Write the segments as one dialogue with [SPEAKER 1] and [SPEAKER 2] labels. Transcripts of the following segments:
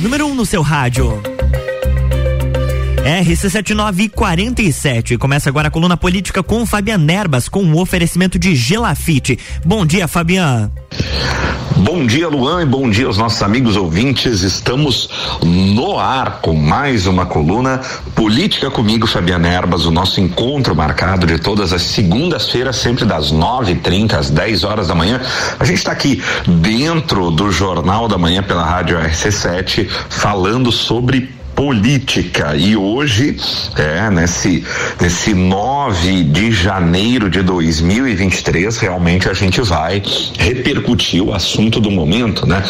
[SPEAKER 1] número 1 um no seu rádio. RC7947. Começa agora a coluna política com Fabian Erbas, com o um oferecimento de Gelafite. Bom dia, Fabian.
[SPEAKER 2] Bom dia, Luan, e bom dia aos nossos amigos ouvintes. Estamos no ar com mais uma coluna Política comigo, Fabiana Erbas, o nosso encontro marcado de todas as segundas-feiras, sempre das 9h30 às 10 horas da manhã. A gente está aqui dentro do Jornal da Manhã pela Rádio RC7, falando sobre política. E hoje, é, nesse, nesse 9 de janeiro de 2023, realmente a gente vai repercutir o assunto do momento, né?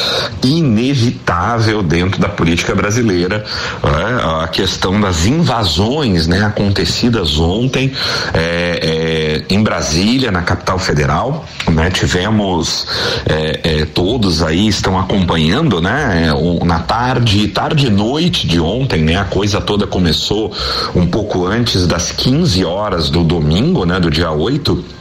[SPEAKER 2] Inevitável dentro da política brasileira, é, a questão das invasões, né? Acontecidas ontem é, é, em Brasília, na capital federal, né? Tivemos é, é, todos aí estão acompanhando, né? na tarde, tarde e noite de ontem ontem, né? A coisa toda começou um pouco antes das 15 horas do domingo, né? Do dia 8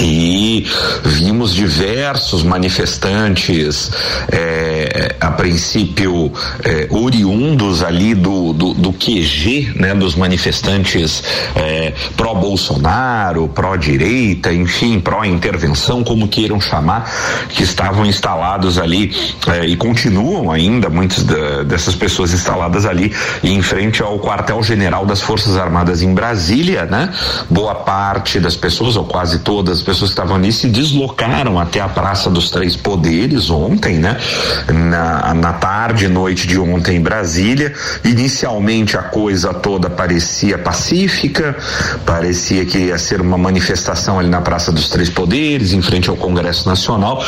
[SPEAKER 2] e vimos diversos manifestantes, é, a princípio é, oriundos ali do, do, do, QG, né, dos manifestantes é, pró-Bolsonaro, pró-direita, enfim, pró-intervenção, como queiram chamar, que estavam instalados ali é, e continuam ainda, muitas dessas pessoas instaladas ali em frente ao quartel-general das Forças Armadas em Brasília, né? Boa parte das pessoas, ou quase todas as pessoas que estavam ali se deslocaram até a Praça dos Três Poderes ontem, né? Na, na tarde e noite de ontem em Brasília. Inicialmente a coisa toda parecia pacífica, parecia que ia ser uma manifestação ali na Praça dos Três Poderes, em frente ao Congresso Nacional,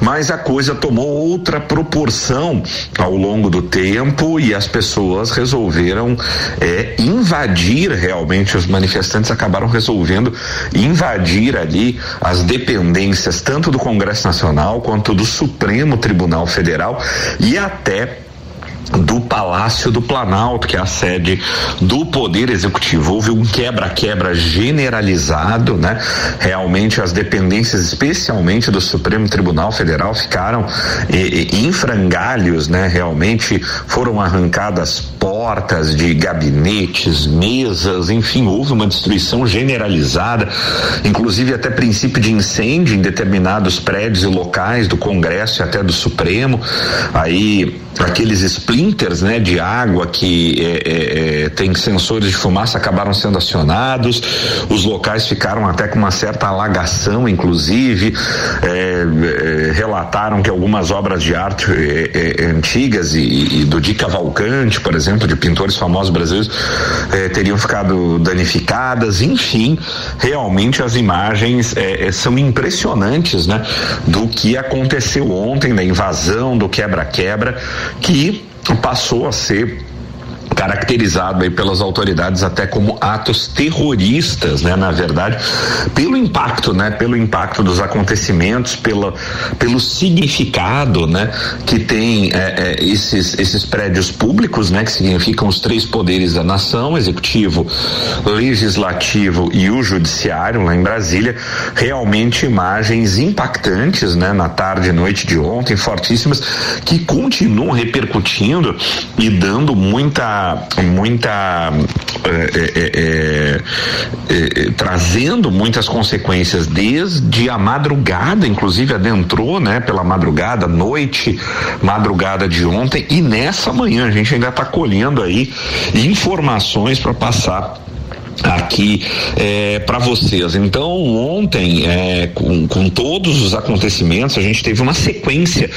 [SPEAKER 2] mas a coisa tomou outra proporção ao longo do tempo e as pessoas resolveram é, invadir realmente, os manifestantes acabaram resolvendo invadir ali as dependências tanto do Congresso Nacional quanto do Supremo Tribunal Federal e até do Palácio do Planalto, que é a sede do Poder Executivo. Houve um quebra-quebra generalizado, né? Realmente as dependências, especialmente do Supremo Tribunal Federal, ficaram eh, em frangalhos, né? Realmente foram arrancadas portas de gabinetes, mesas, enfim, houve uma destruição generalizada, inclusive até princípio de incêndio em determinados prédios e locais do Congresso e até do Supremo. Aí aqueles splinters né, de água que é, é, é, tem sensores de fumaça acabaram sendo acionados, os locais ficaram até com uma certa alagação, inclusive, é, é relataram que algumas obras de arte é, antigas e, e, do Di Cavalcante, por exemplo, de pintores famosos brasileiros, teriam ficado danificadas, enfim, realmente as imagens são impressionantes né, do que aconteceu ontem, da invasão, do quebra-quebra que passou a ser caracterizado aí pelas autoridades até como atos terroristas, né, na verdade, pelo impacto, né, pelo impacto dos acontecimentos, pela, pelo significado, né, que tem é, é, esses esses prédios públicos, né, que significam os três poderes da nação, executivo, legislativo e o judiciário lá em Brasília, realmente imagens impactantes, né, na tarde e noite de ontem, fortíssimas, que continuam repercutindo e dando muita muita, é, é, trazendo muitas consequências desde a madrugada, inclusive adentrou, né, pela madrugada, noite, madrugada de ontem e nessa manhã a gente ainda está colhendo aí informações para passar aqui é, para vocês. Então, ontem, é, com, com, todos os acontecimentos, a gente teve uma sequência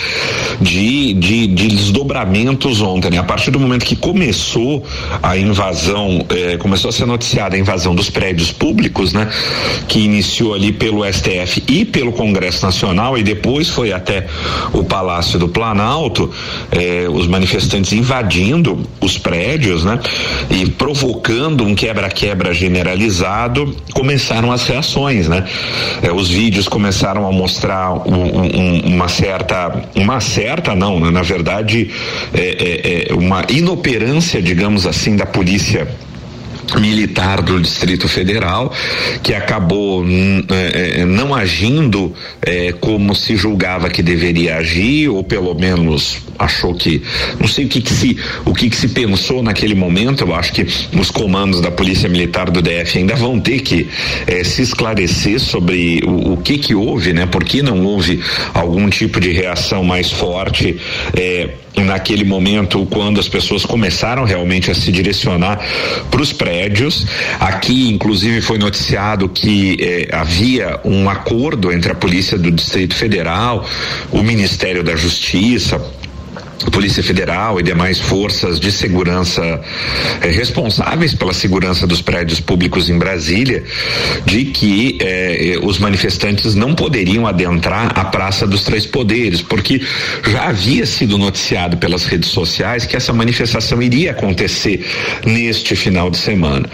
[SPEAKER 2] de, de, de desdobramentos ontem. Né? A partir do momento que começou a invasão, é, começou a ser noticiada a invasão dos prédios públicos, né? Que iniciou ali pelo STF e pelo Congresso Nacional e depois foi até o Palácio do Planalto, é, os manifestantes invadindo os prédios, né? E provocando um quebra-quebra generalizado, começaram as reações, né? É, os vídeos começaram a mostrar um, um, uma certa, uma certa não, né? na verdade, é, é, é uma inoperância, digamos assim, da polícia militar do Distrito Federal que acabou hum, é, é, não agindo é, como se julgava que deveria agir ou pelo menos achou que não sei o que, que se o que, que se pensou naquele momento. Eu acho que os comandos da polícia militar do DF ainda vão ter que se esclarecer sobre o, o, que que houve né? Por que não houve algum tipo de reação mais forte naquele momento quando as pessoas começaram realmente a se direcionar para os prédios. Aqui, inclusive, foi noticiado que eh, havia um acordo entre a Polícia do Distrito Federal, o Ministério da Justiça, Polícia Federal e demais forças de segurança eh, responsáveis pela segurança dos prédios públicos em Brasília, de que eh, eh, os manifestantes não poderiam adentrar a Praça dos Três Poderes, porque já havia sido noticiado pelas redes sociais que essa manifestação iria acontecer neste final de semana.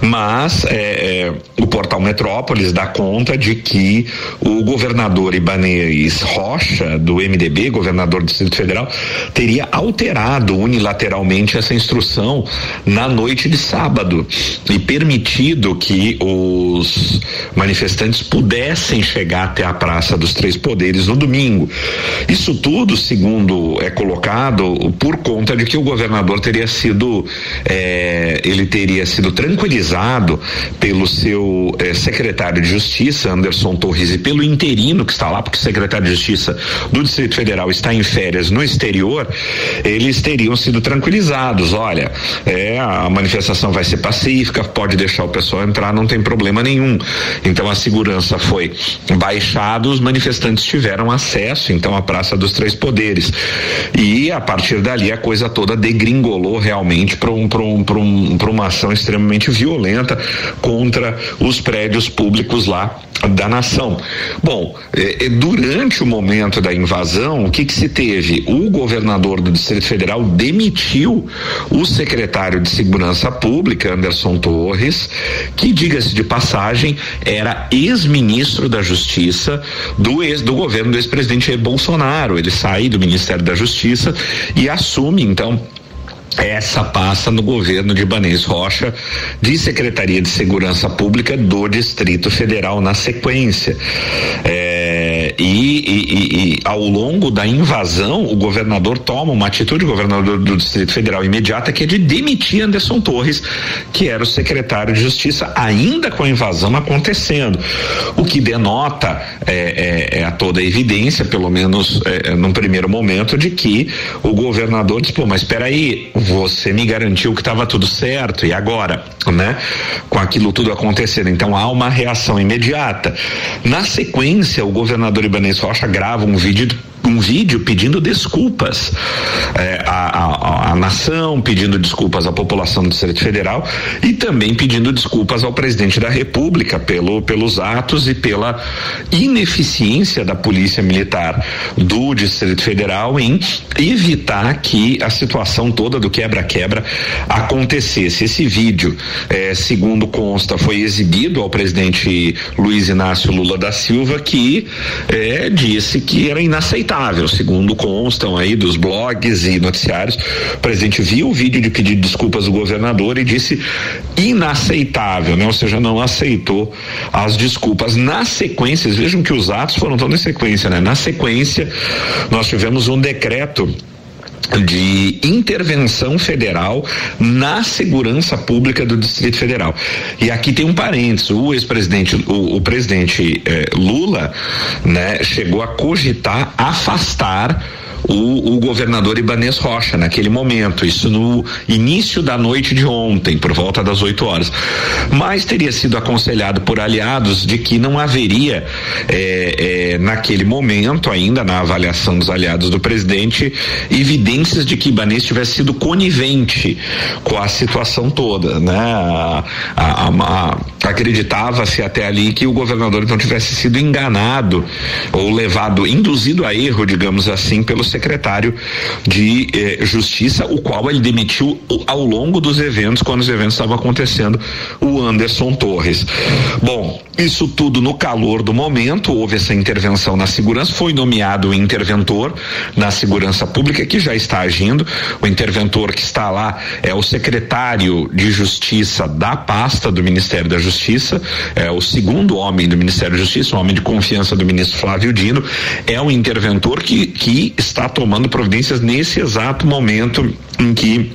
[SPEAKER 2] Mas eh, eh o portal Metrópolis dá conta de que o governador Ibanez Rocha, do MDB, governador do Distrito Federal, teria alterado unilateralmente essa instrução na noite de sábado e permitido que os manifestantes pudessem chegar até a Praça dos Três Poderes no domingo. Isso tudo, segundo é colocado, por conta de que o governador teria sido é, ele teria sido tranquilizado pelo seu é, secretário de Justiça, Anderson Torres, e pelo interino que está lá, porque o secretário de Justiça do Distrito Federal está em férias no exterior anterior, eles teriam sido tranquilizados. Olha, é, a manifestação vai ser pacífica, pode deixar o pessoal entrar, não tem problema nenhum. Então a segurança foi baixada, os manifestantes tiveram acesso então à Praça dos Três Poderes. E a partir dali a coisa toda degringolou realmente para um, um, um, uma ação extremamente violenta contra os prédios públicos lá da nação. Bom, eh, durante o momento da invasão, o que, que se teve? O governador do Distrito Federal demitiu o secretário de Segurança Pública, Anderson Torres, que, diga-se de passagem, era ex-ministro da Justiça do ex do governo do ex-presidente Bolsonaro. Ele sai do Ministério da Justiça e assume então essa passa no governo de Ibanez Rocha, de Secretaria de Segurança Pública do Distrito Federal na sequência. É, e, e, e, ao longo da invasão, o governador toma uma atitude, o governador do Distrito Federal imediata, que é de demitir Anderson Torres, que era o secretário de Justiça, ainda com a invasão acontecendo. O que denota é, é, é a toda evidência, pelo menos é, num primeiro momento, de que o governador diz, pô, mas espera aí, você me garantiu que estava tudo certo e agora, né? Com aquilo tudo acontecendo, então há uma reação imediata. Na sequência, o governador Ibanez Rocha grava um vídeo um vídeo pedindo desculpas é, à, à, à, nação, pedindo desculpas à população do Distrito Federal e também pedindo desculpas ao presidente da República pelo, pelos atos e pela ineficiência da Polícia Militar do Distrito Federal em evitar que a situação toda do quebra-quebra acontecesse. Esse vídeo, é, segundo consta, foi exibido ao presidente Luiz Inácio Lula da Silva, que é, disse que era inaceitável inaceitável, segundo constam aí dos blogs e noticiários. O presidente viu o vídeo de pedido de desculpas do governador e disse inaceitável, né? Ou seja, não aceitou as desculpas. Na sequência, vejam que os atos foram todos em sequência, né? Na sequência, nós tivemos um decreto de intervenção federal na segurança pública do Distrito Federal. E aqui tem um parênteses, o ex-presidente, o, o, presidente eh, Lula, né, chegou a cogitar afastar o, o governador Ibanês Rocha naquele momento, isso no início da noite de ontem, por volta das 8 horas. Mas teria sido aconselhado por aliados de que não haveria, é, é, naquele momento, ainda na avaliação dos aliados do presidente, evidências de que Ibanês tivesse sido conivente com a situação toda, né? Acreditava-se até ali que o governador então tivesse sido enganado ou levado, induzido a erro, digamos assim, pelos secretário de eh, Justiça, o qual ele demitiu ao longo dos eventos, quando os eventos estavam acontecendo, o Anderson Torres. Bom, isso tudo no calor do momento, houve essa intervenção na segurança, foi nomeado o interventor na segurança pública que já está agindo. O interventor que está lá é o secretário de Justiça da pasta do Ministério da Justiça, é o segundo homem do Ministério da Justiça, um homem de confiança do ministro Flávio Dino, é um interventor que, que está tomando providências nesse exato momento em que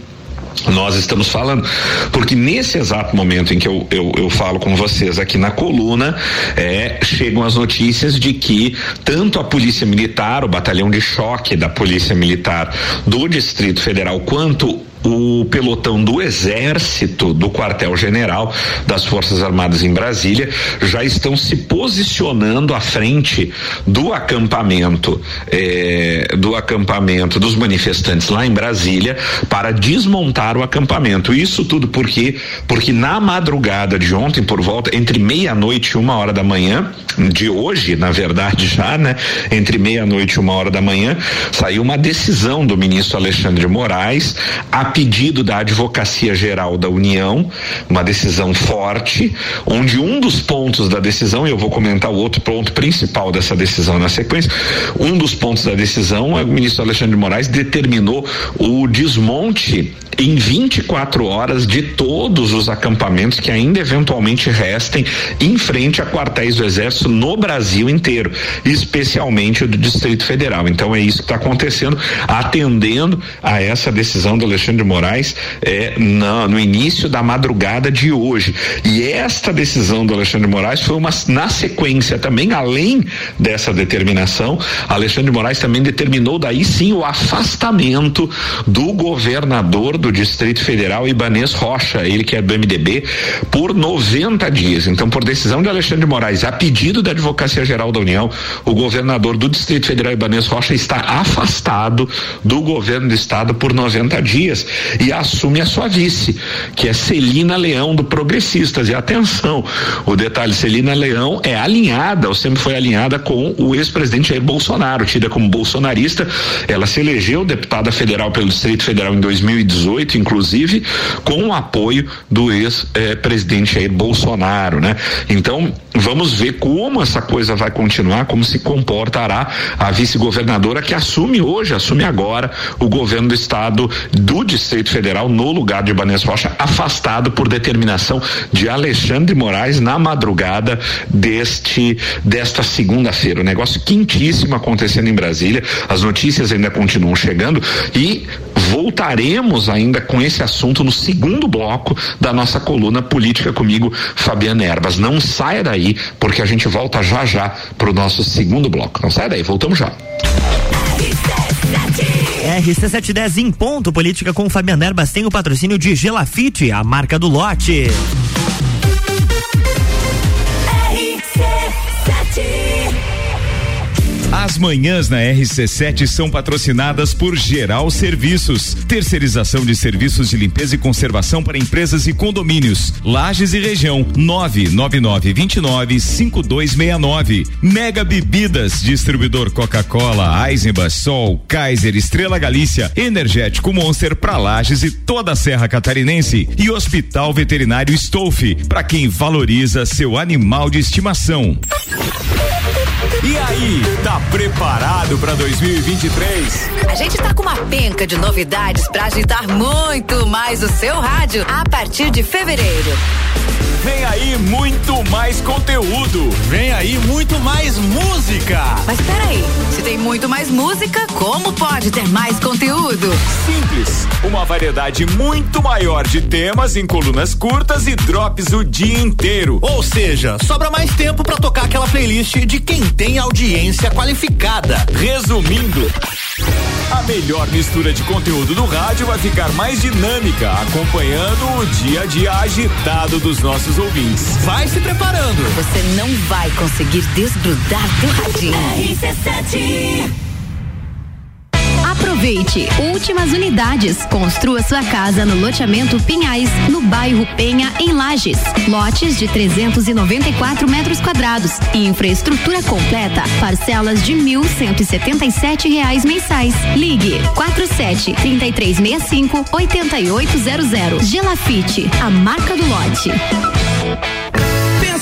[SPEAKER 2] nós estamos falando, porque nesse exato momento em que eu, eu, eu falo com vocês aqui na coluna, é, chegam as notícias de que tanto a Polícia Militar, o batalhão de choque da Polícia Militar do Distrito Federal, quanto o pelotão do Exército do quartel-general das Forças Armadas em Brasília já estão se posicionando à frente do acampamento eh, do acampamento dos manifestantes lá em Brasília para desmontar o acampamento. Isso tudo porque porque na madrugada de ontem por volta entre meia-noite e uma hora da manhã de hoje, na verdade já, né? Entre meia-noite e uma hora da manhã saiu uma decisão do ministro Alexandre de Moraes a pedido da Advocacia Geral da União, uma decisão forte, onde um dos pontos da decisão, e eu vou comentar o outro ponto principal dessa decisão na sequência, um dos pontos da decisão, o ministro Alexandre de Moraes determinou o desmonte em 24 horas de todos os acampamentos que ainda eventualmente restem em frente a quartéis do Exército no Brasil inteiro, especialmente o do Distrito Federal. Então é isso que está acontecendo, atendendo a essa decisão do Alexandre de Moraes é, na, no início da madrugada de hoje. E esta decisão do Alexandre Moraes foi uma na sequência também, além dessa determinação, Alexandre Moraes também determinou daí sim o afastamento do governador do Distrito Federal, Ibanês Rocha, ele que é do MDB, por 90 dias. Então, por decisão de Alexandre Moraes, a pedido da Advocacia Geral da União, o governador do Distrito Federal, Ibanês Rocha, está afastado do governo do estado por 90 dias e assume a sua vice, que é Celina Leão, do Progressistas. E atenção, o detalhe: Celina Leão é alinhada, ou sempre foi alinhada com o ex-presidente Jair Bolsonaro, tida como bolsonarista. Ela se elegeu deputada federal pelo Distrito Federal em 2018 2018, inclusive, com o apoio do ex-presidente Jair Bolsonaro, né? Então, vamos ver como essa coisa vai continuar, como se comportará a vice-governadora que assume hoje, assume agora o governo do estado do Distrito Federal no lugar de Ibanez Rocha, afastado por determinação de Alexandre Moraes na madrugada deste desta segunda-feira. Um negócio quentíssimo acontecendo em Brasília. As notícias ainda continuam chegando e voltaremos ainda com esse assunto no segundo bloco da nossa coluna política comigo, Fabiana Erbas. Não saia daí, porque a gente volta já já para o nosso segundo bloco. Não saia daí, voltamos já.
[SPEAKER 1] RC710 em ponto, política com Fabiana Erbas tem o patrocínio de Gelafite, a marca do lote.
[SPEAKER 3] As manhãs na RC7 são patrocinadas por Geral Serviços, terceirização de serviços de limpeza e conservação para empresas e condomínios. Lages e região 999295269. Mega Bebidas, distribuidor Coca-Cola, Eisenbach, Sol, Kaiser, Estrela Galícia, Energético Monster para Lages e toda a Serra Catarinense e Hospital Veterinário Stolfe, para quem valoriza seu animal de estimação. E aí, tá preparado para 2023?
[SPEAKER 4] A gente tá com uma penca de novidades para agitar muito mais o seu rádio a partir de fevereiro.
[SPEAKER 3] Vem aí muito mais conteúdo.
[SPEAKER 5] Vem aí muito mais música.
[SPEAKER 4] Mas peraí, se tem muito mais música, como pode ter mais conteúdo?
[SPEAKER 3] Simples, uma variedade muito maior de temas em colunas curtas e drops o dia inteiro.
[SPEAKER 5] Ou seja, sobra mais tempo para tocar aquela playlist de quem tem audiência qualificada.
[SPEAKER 3] Resumindo, a melhor mistura de conteúdo do rádio vai ficar mais dinâmica, acompanhando o dia a dia agitado dos nossos ouvintes.
[SPEAKER 5] Vai se preparando.
[SPEAKER 4] Você não vai conseguir desgrudar do radinho.
[SPEAKER 6] RC7 Aproveite! Últimas unidades. Construa sua casa no loteamento Pinhais, no bairro Penha, em Lages. Lotes de 394 metros quadrados. Infraestrutura completa. Parcelas de sete reais mensais. Ligue 47 3365 8800. Gelafite, a marca do lote.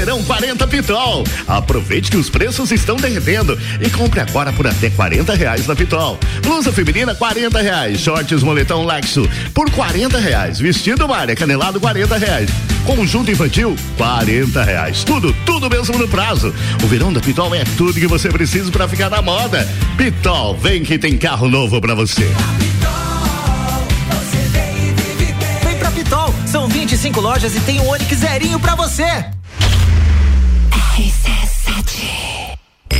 [SPEAKER 7] Verão 40 Pitol. Aproveite que os preços estão derretendo e compre agora por até 40 reais na Pitol. Blusa feminina 40 reais, shorts moletom Lexo por 40 reais, vestido Maria canelado 40 reais, conjunto infantil 40 reais. Tudo, tudo mesmo no prazo. O verão da Pitol é tudo que você precisa para ficar na moda. Pitol, vem que tem carro novo para você.
[SPEAKER 5] São 25 lojas e tem um Onix zerinho pra você.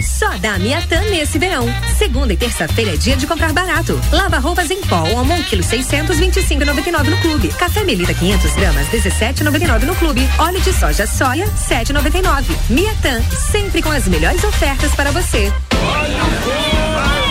[SPEAKER 8] Só da Miatã nesse verão. Segunda e terça-feira é dia de comprar barato. Lava roupas em pó, homo 1 kg 625,99 no clube. Café Melita 500 gramas 17,99 no clube. Óleo de soja soia 7,99. Miatã, sempre com as melhores ofertas para você.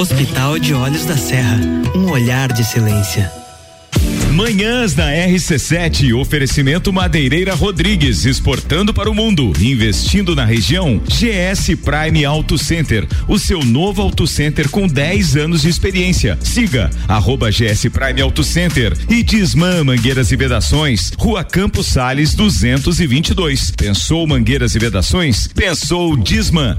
[SPEAKER 9] Hospital de Olhos da Serra, um olhar de silêncio.
[SPEAKER 3] Manhãs na RC7, oferecimento Madeireira Rodrigues, exportando para o mundo, investindo na região. GS Prime Auto Center, o seu novo auto center com 10 anos de experiência. Siga arroba GS Prime Auto Center e Disman Mangueiras e Vedações, Rua Campos Sales 222. Pensou Mangueiras e Vedações? Pensou Disman.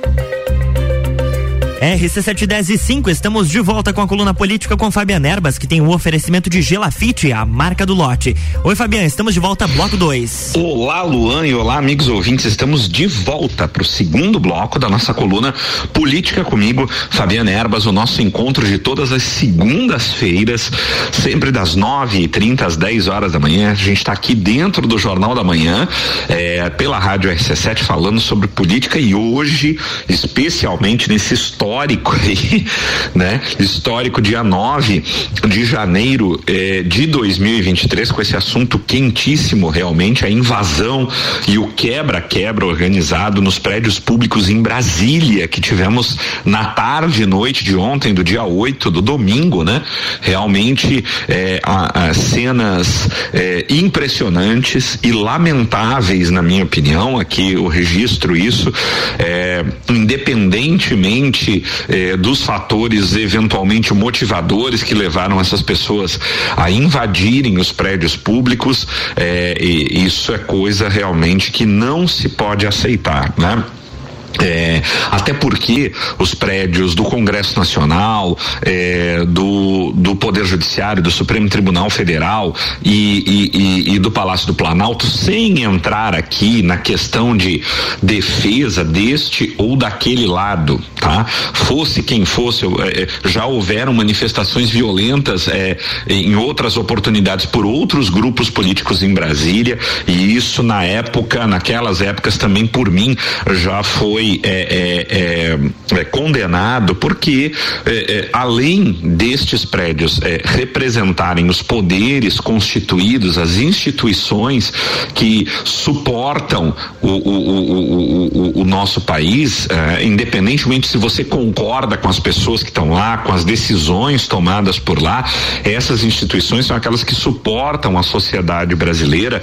[SPEAKER 1] RC710 e 5, estamos de volta com a coluna política com Fabiana Erbas, que tem o um oferecimento de Gelafite, a marca do lote. Oi, Fabiana, estamos de volta, bloco 2.
[SPEAKER 2] Olá, Luan, e olá, amigos ouvintes. Estamos de volta para o segundo bloco da nossa coluna Política comigo, Fabiana Erbas, o nosso encontro de todas as segundas-feiras, sempre das 9h30 às 10 horas da manhã. A gente está aqui dentro do Jornal da Manhã, é, pela Rádio RC7, falando sobre política e hoje, especialmente nesse histórico aí, né? Histórico dia 9 de janeiro eh, de 2023, com esse assunto quentíssimo realmente, a invasão e o quebra-quebra organizado nos prédios públicos em Brasília, que tivemos na tarde e noite de ontem, do dia 8, do domingo, né? Realmente eh, a, a cenas eh, impressionantes e lamentáveis, na minha opinião, aqui eu registro isso, independentemente eh, dos fatores eventualmente motivadores que levaram essas pessoas a invadirem os prédios públicos, eh, isso é coisa realmente que não se pode aceitar, né? É, até porque os prédios do Congresso Nacional, é, do, do Poder Judiciário, do Supremo Tribunal Federal e, e, e, e, do Palácio do Planalto, sem entrar aqui na questão de defesa deste ou daquele lado, tá? Fosse quem fosse, é, já houveram manifestações violentas é, em outras oportunidades por outros grupos políticos em Brasília e isso na época, naquelas épocas também por mim já foi foi é, é, é, condenado porque, além destes prédios representarem os poderes constituídos, as instituições que suportam o, o, o, o, nosso país, independentemente se você concorda com as pessoas que estão lá, com as decisões tomadas por lá, essas instituições são aquelas que suportam a sociedade brasileira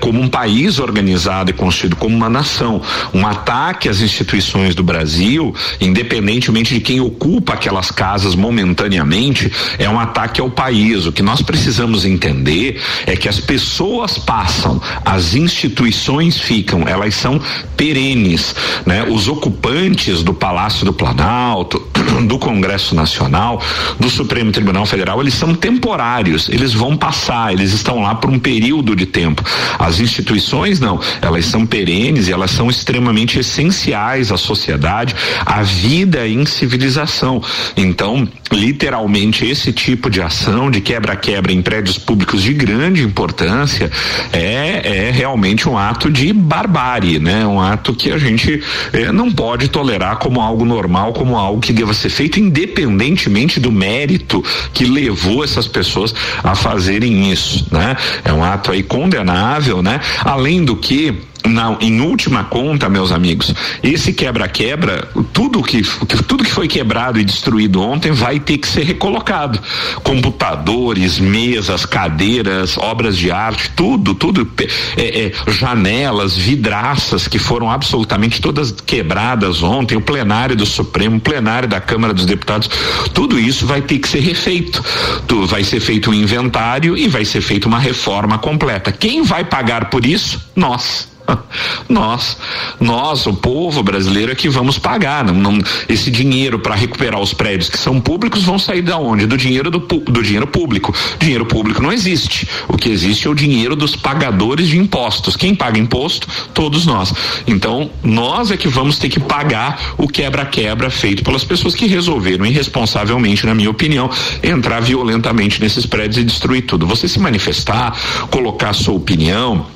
[SPEAKER 2] como um país organizado e constituído como uma nação. Um ataque às instituições do Brasil, independentemente de quem ocupa aquelas casas momentaneamente, é um ataque ao país. O que nós precisamos entender é que as pessoas passam, as instituições ficam, elas são perenes, né? Os ocupantes do Palácio do Planalto, do Congresso Nacional, do Supremo Tribunal Federal, eles são temporários, eles vão passar, eles estão lá por um período de tempo. As instituições não, elas são perenes e elas são extremamente essenciais à sociedade, à vida em civilização. Então, literalmente esse tipo de ação de quebra-quebra em prédios públicos de grande importância é, é realmente um ato de barbárie, né? Um ato que a gente eh, não pode tolerar como algo normal, como algo que deva ser feito independentemente do mérito que levou essas pessoas a fazerem isso, né? É um ato aí condenável, né? Além do que na, em última conta, meus amigos, esse quebra-quebra, tudo que, tudo que foi quebrado e destruído ontem vai ter que ser recolocado. Computadores, mesas, cadeiras, obras de arte, tudo, tudo, é, é, janelas, vidraças que foram absolutamente todas quebradas ontem, o plenário do Supremo, o plenário da Câmara dos Deputados, tudo isso vai ter que ser refeito. Tu, vai ser feito um inventário e vai ser feita uma reforma completa. Quem vai pagar por isso? Nós. Nós, nós, o povo brasileiro é que vamos pagar. Não, não esse dinheiro para recuperar os prédios que são públicos vão sair da onde? Do dinheiro do, do dinheiro público. Dinheiro público não existe. O que existe é o dinheiro dos pagadores de impostos. Quem paga imposto? Todos nós. Então, nós é que vamos ter que pagar o quebra-quebra feito pelas pessoas que resolveram irresponsavelmente, na minha opinião, entrar violentamente nesses prédios e destruir tudo. Você se manifestar, colocar a sua opinião,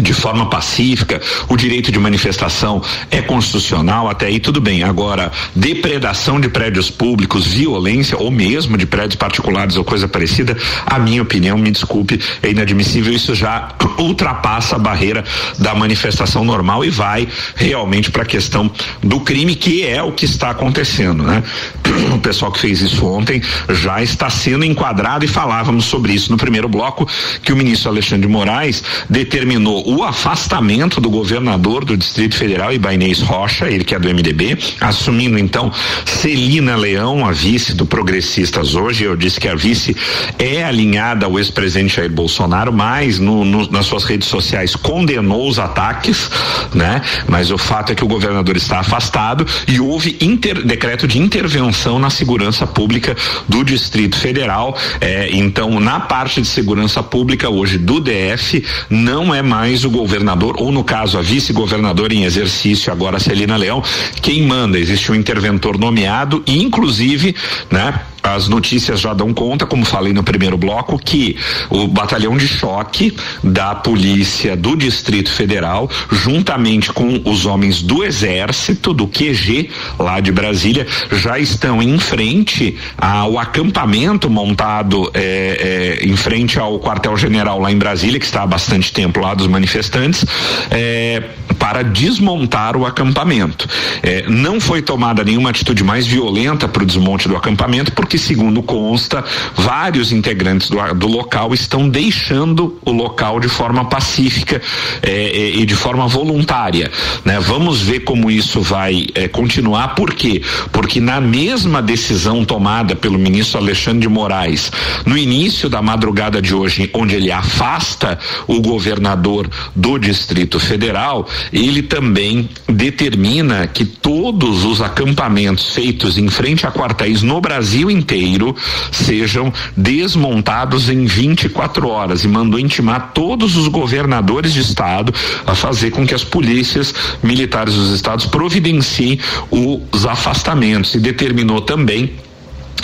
[SPEAKER 2] de forma pacífica, o direito de manifestação é constitucional, até aí tudo bem. Agora, depredação de prédios públicos, violência ou mesmo de prédios particulares ou coisa parecida, a minha opinião, me desculpe, é inadmissível. Isso já ultrapassa a barreira da manifestação normal e vai realmente para a questão do crime, que é o que está acontecendo, né? O pessoal que fez isso ontem já está sendo enquadrado e falávamos sobre isso no primeiro bloco que o ministro Alexandre de Moraes determinou o afastamento do governador do Distrito Federal, Ibainês Rocha, ele que é do MDB, assumindo então Celina Leão, a vice do Progressistas hoje. Eu disse que a vice é alinhada ao ex-presidente Jair Bolsonaro, mas no, no, nas suas redes sociais condenou os ataques, né? Mas o fato é que o governador está afastado e houve inter, decreto de intervenção na segurança pública do Distrito Federal. É, então, na parte de segurança pública hoje do DF, não é mais o governador, ou no caso a vice-governadora em exercício, agora Celina Leão, quem manda. Existe um interventor nomeado e, inclusive, né? as notícias já dão conta, como falei no primeiro bloco, que o batalhão de choque da polícia do Distrito Federal, juntamente com os homens do Exército, do QG, lá de Brasília, já estão em frente ao acampamento montado é, é, em frente ao quartel-general lá em Brasília, que está há bastante tempo lá dos manifestantes, é, para desmontar o acampamento. É, não foi tomada nenhuma atitude mais violenta para o desmonte do acampamento, porque que, segundo consta, vários integrantes do, do local estão deixando o local de forma pacífica eh, e de forma voluntária. Né? Vamos ver como isso vai eh, continuar, por quê? Porque na mesma decisão tomada pelo ministro Alexandre de Moraes, no início da madrugada de hoje, onde ele afasta o governador do Distrito Federal, ele também determina que todos os acampamentos feitos em frente a quartéis no Brasil inteiro inteiro sejam desmontados em 24 horas e mandou intimar todos os governadores de estado a fazer com que as polícias militares dos estados providenciem os afastamentos e determinou também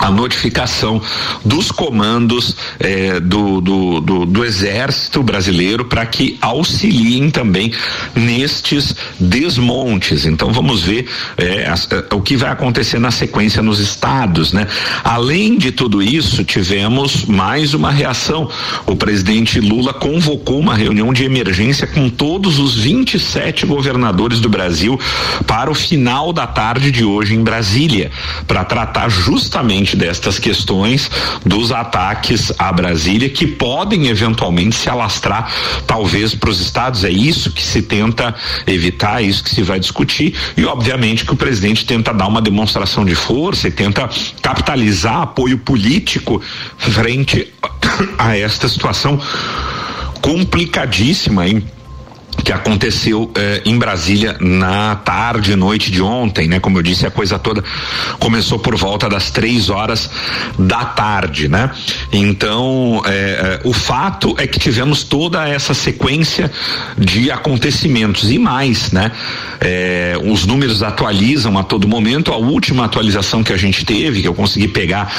[SPEAKER 2] a notificação dos comandos eh, do, do, do, do, Exército Brasileiro para que auxiliem também nestes desmontes. Então vamos ver eh, eh, o que vai acontecer na sequência nos estados, né? Além de tudo isso, tivemos mais uma reação. O presidente Lula convocou uma reunião de emergência com todos os 27 governadores do Brasil para o final da tarde de hoje em Brasília, para tratar justamente destas questões dos ataques a Brasília que podem eventualmente se alastrar talvez para os estados. É isso que se tenta evitar, é isso que se vai discutir e obviamente que o presidente tenta dar uma demonstração de força e tenta capitalizar apoio político frente a esta situação complicadíssima, hein? Que aconteceu eh, em Brasília na tarde, noite de ontem, né? Como eu disse, a coisa toda começou por volta das três horas da tarde, né? Então, eh, eh, o fato é que tivemos toda essa sequência de acontecimentos e mais, né? Eh, os números atualizam a todo momento. A última atualização que a gente teve, que eu consegui pegar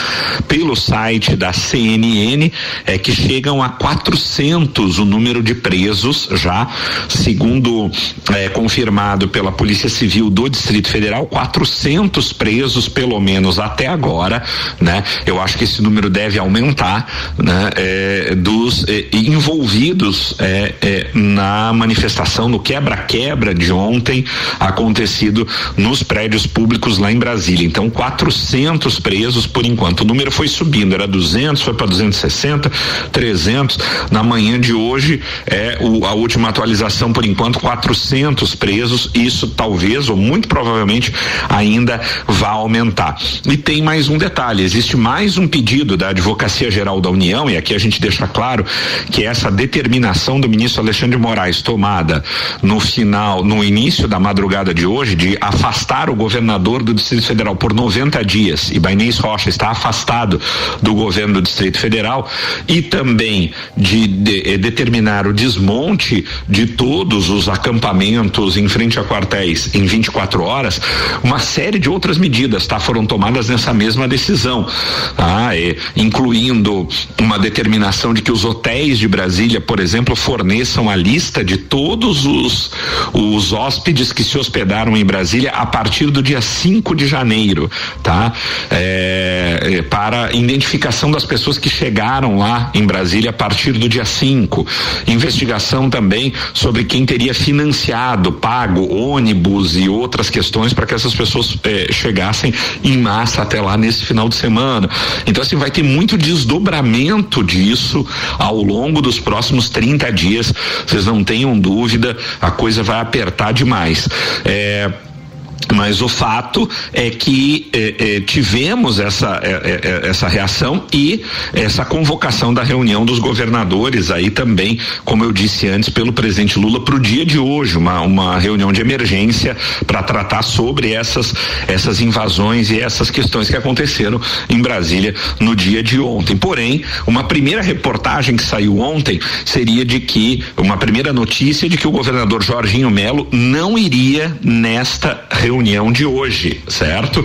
[SPEAKER 2] pelo site da CNN, é que chegam a 400 o número de presos já segundo é, confirmado pela Polícia Civil do Distrito Federal, 400 presos pelo menos até agora, né? Eu acho que esse número deve aumentar, né? É, dos é, envolvidos é, é, na manifestação, no quebra-quebra de ontem acontecido nos prédios públicos lá em Brasília. Então, 400 presos por enquanto. O número foi subindo, era 200, foi para 260, 300. Na manhã de hoje, é o, a última atualização são por enquanto 400 presos. Isso talvez ou muito provavelmente ainda vá aumentar. E tem mais um detalhe: existe mais um pedido da Advocacia Geral da União e aqui a gente deixa claro que essa determinação do ministro Alexandre de Moraes tomada no final, no início da madrugada de hoje, de afastar o governador do Distrito Federal por 90 dias. E Bainês Rocha está afastado do governo do Distrito Federal e também de, de, de determinar o desmonte de todos os acampamentos em frente a quartéis em 24 horas, uma série de outras medidas tá, foram tomadas nessa mesma decisão, tá? Incluindo uma determinação de que os hotéis de Brasília, por exemplo, forneçam a lista de todos os, os hóspedes que se hospedaram em Brasília a partir do dia 5 de janeiro, tá? É, é, para identificação das pessoas que chegaram lá em Brasília a partir do dia 5. Investigação também sobre sobre quem teria financiado, pago ônibus e outras questões para que essas pessoas eh, chegassem em massa até lá nesse final de semana. Então, assim, vai ter muito desdobramento disso ao longo dos próximos 30 dias. Vocês não tenham dúvida, a coisa vai apertar demais. É, mas o fato é que eh, eh, tivemos essa, eh, essa reação e essa convocação da reunião dos governadores aí também, como eu disse antes, pelo presidente Lula para o dia de hoje, uma, uma reunião de emergência para tratar sobre essas, essas invasões e essas questões que aconteceram em Brasília no dia de ontem. Porém, uma primeira reportagem que saiu ontem seria de que, uma primeira notícia de que o governador Jorginho Melo não iria nesta reunião reunião de hoje, certo?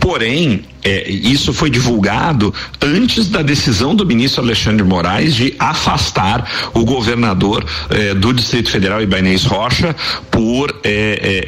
[SPEAKER 2] Porém, é, isso foi divulgado antes da decisão do ministro Alexandre Moraes de afastar o governador é, do Distrito Federal, Ibanez Rocha, por é,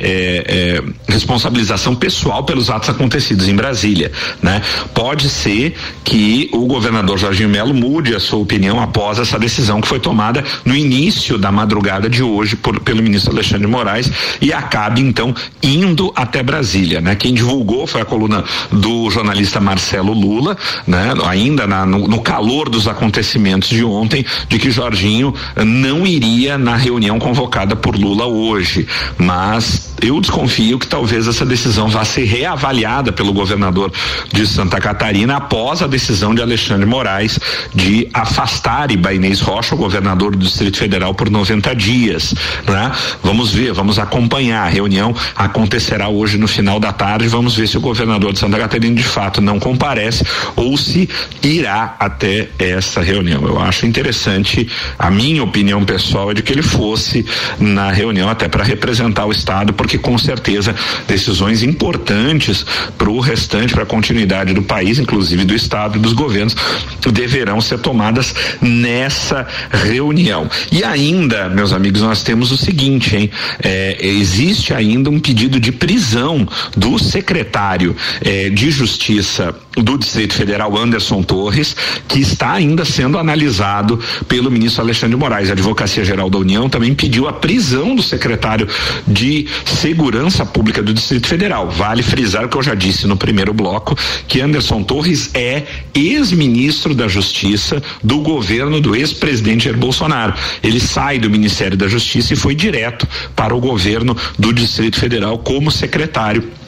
[SPEAKER 2] é, responsabilização pessoal pelos atos acontecidos em Brasília. Né? Pode ser que o governador Jorginho Melo mude a sua opinião após essa decisão que foi tomada no início da madrugada de hoje por, pelo ministro Alexandre Moraes e acabe então indo até Brasília. Né? Quem divulgou foi a coluna do jornal jornalista Marcelo Lula, né? Ainda na, no, no, calor dos acontecimentos de ontem, de que Jorginho não iria na reunião convocada por Lula hoje, mas eu desconfio que talvez essa decisão vá ser reavaliada pelo governador de Santa Catarina após a decisão de Alexandre Moraes de afastar Ibainês Rocha, o governador do Distrito Federal, por 90 dias, né? Vamos ver, vamos acompanhar. A reunião acontecerá hoje no final da tarde. Vamos ver se o governador de Santa Catarina de fato não comparece ou se irá até essa reunião. Eu acho interessante, a minha opinião pessoal é de que ele fosse na reunião até para representar o Estado, porque porque com certeza decisões importantes para o restante, para a continuidade do país, inclusive do Estado e dos governos, deverão ser tomadas nessa reunião. E ainda, meus amigos, nós temos o seguinte, hein? É, existe ainda um pedido de prisão do secretário é, de Justiça do Distrito Federal, Anderson Torres, que está ainda sendo analisado pelo ministro Alexandre Moraes. A Advocacia Geral da União também pediu a prisão do secretário de Segurança Pública do Distrito Federal. Vale frisar o que eu já disse no primeiro bloco, que Anderson Torres é ex-ministro da Justiça do governo do ex-presidente Jair Bolsonaro. Ele sai do Ministério da Justiça e foi direto para o governo do Distrito Federal como secretário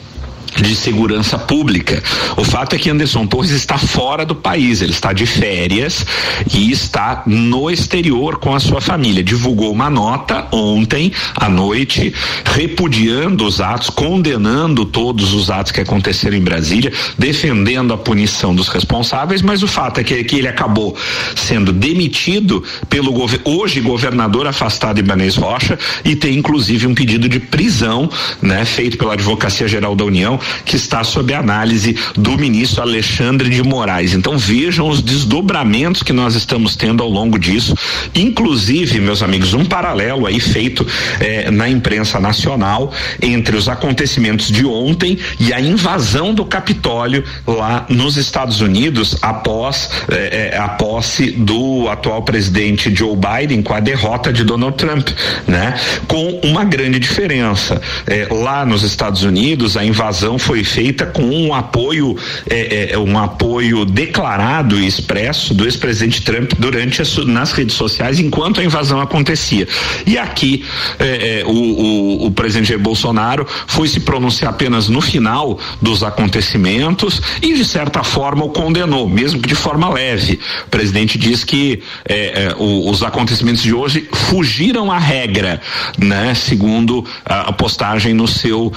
[SPEAKER 2] de segurança pública. O fato é que Anderson Torres está fora do país, ele está de férias e está no exterior com a sua família. Divulgou uma nota ontem à noite repudiando os atos, condenando todos os atos que aconteceram em Brasília, defendendo a punição dos responsáveis, mas o fato é que, que ele acabou sendo demitido pelo hoje governador afastado Ibanez Rocha e tem inclusive um pedido de prisão, né, feito pela Advocacia Geral da União que está sob análise do ministro Alexandre de Moraes. Então vejam os desdobramentos que nós estamos tendo ao longo disso, inclusive, meus amigos, um paralelo aí feito eh, na imprensa nacional entre os acontecimentos de ontem e a invasão do Capitólio lá nos Estados Unidos após eh, eh, a posse do atual presidente Joe Biden com a derrota de Donald Trump, né? Com uma grande diferença. lá nos Estados Unidos, a invasão foi feita com um apoio, é, é, um apoio declarado e expresso do ex-presidente Trump durante as, nas redes sociais enquanto a invasão acontecia. E aqui é, é, o, o, o, presidente Jair Bolsonaro foi se pronunciar apenas no final dos acontecimentos e de certa forma o condenou, mesmo que de forma leve. O presidente diz que é, é, o, os acontecimentos de hoje fugiram à regra, né? Segundo a, a postagem no seu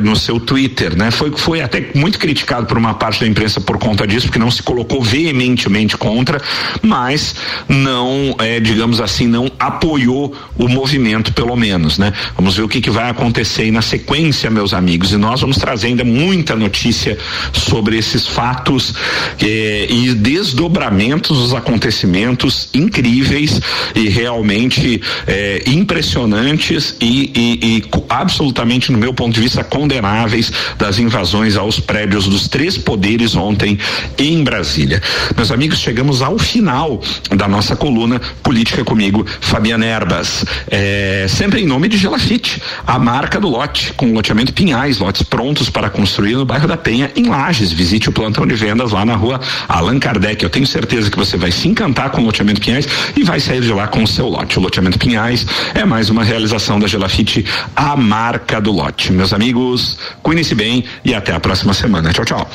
[SPEAKER 2] no seu Twitter, né? Foi, foi até muito criticado por uma parte da imprensa por conta disso, porque não se colocou veementemente contra, mas não, é, digamos assim, não apoiou o movimento, pelo menos, né? Vamos ver o que, que vai acontecer aí na sequência, meus amigos, e nós vamos trazer ainda muita notícia sobre esses fatos eh, e desdobramentos dos acontecimentos incríveis e realmente eh, impressionantes e, e, e absolutamente, no meu ponto de vista, condenáveis das invasões aos prédios dos três poderes ontem em Brasília. Meus amigos, chegamos ao final da nossa coluna Política comigo, Fabiana Erbas. É, sempre em nome de Gelafite, a marca do lote, com loteamento Pinhais, lotes prontos para construir no bairro da Penha, em Lages. Visite o plantão de vendas lá na rua Allan Kardec. Eu tenho certeza que você vai se encantar com o loteamento Pinhais e vai sair de lá com o seu lote. O loteamento Pinhais é mais uma realização da Gelafite, a marca do lote. Meus amigos, Cuidem-se bem e até a próxima semana. Tchau, tchau.